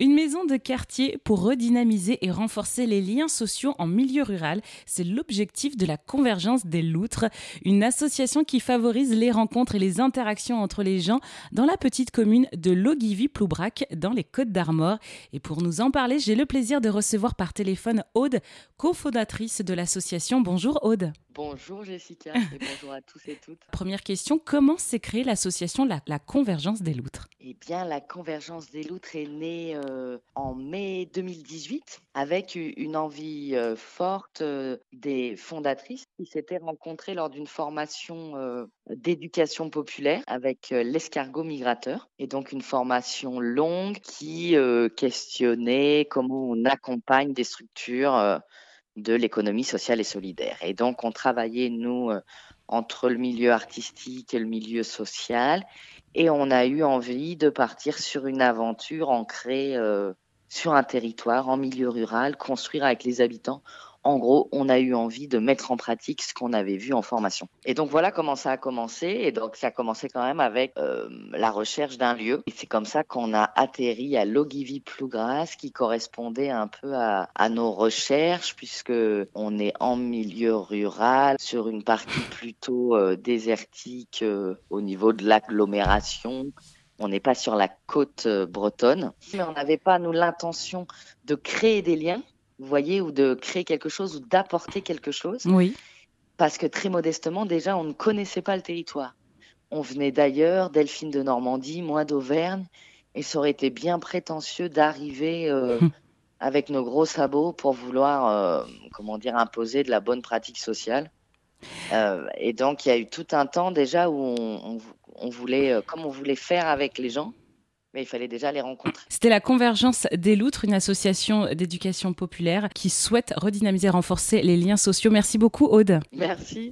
Une maison de quartier pour redynamiser et renforcer les liens sociaux en milieu rural, c'est l'objectif de la Convergence des Loutres, une association qui favorise les rencontres et les interactions entre les gens dans la petite commune de Logivy-Ploubrac dans les Côtes d'Armor. Et pour nous en parler, j'ai le plaisir de recevoir par téléphone Aude, cofondatrice de l'association. Bonjour Aude. Bonjour Jessica et bonjour à tous et toutes. Première question, comment s'est créée l'association la, Convergence des Loutres? Eh bien, la Convergence des Loutres est née euh, en mai 2018 avec une envie euh, forte euh, des fondatrices qui s'étaient rencontrées lors d'une formation d'éducation populaire avec l'escargot migrateur et donc une formation longue qui questionnait comment on accompagne des structures de l'économie sociale et solidaire. Et donc, on travaillait, nous, euh, entre le milieu artistique et le milieu social, et on a eu envie de partir sur une aventure ancrée euh, sur un territoire, en milieu rural, construire avec les habitants en gros, on a eu envie de mettre en pratique ce qu'on avait vu en formation. Et donc voilà comment ça a commencé. Et donc ça a commencé quand même avec euh, la recherche d'un lieu. Et c'est comme ça qu'on a atterri à Logivy Plougras, qui correspondait un peu à, nos recherches, puisque on est en milieu rural, sur une partie plutôt euh, désertique euh, au niveau de l'agglomération. On n'est pas sur la côte bretonne, mais on n'avait pas, nous, l'intention de créer des liens vous voyez, ou de créer quelque chose ou d'apporter quelque chose. Oui. Parce que très modestement, déjà, on ne connaissait pas le territoire. On venait d'ailleurs, Delphine de Normandie, moi d'Auvergne, et ça aurait été bien prétentieux d'arriver euh, hum. avec nos gros sabots pour vouloir, euh, comment dire, imposer de la bonne pratique sociale. Euh, et donc, il y a eu tout un temps déjà où on voulait, comme on voulait faire avec les gens, mais il fallait déjà les rencontrer. C'était la Convergence des Loutres, une association d'éducation populaire qui souhaite redynamiser, renforcer les liens sociaux. Merci beaucoup, Aude. Merci.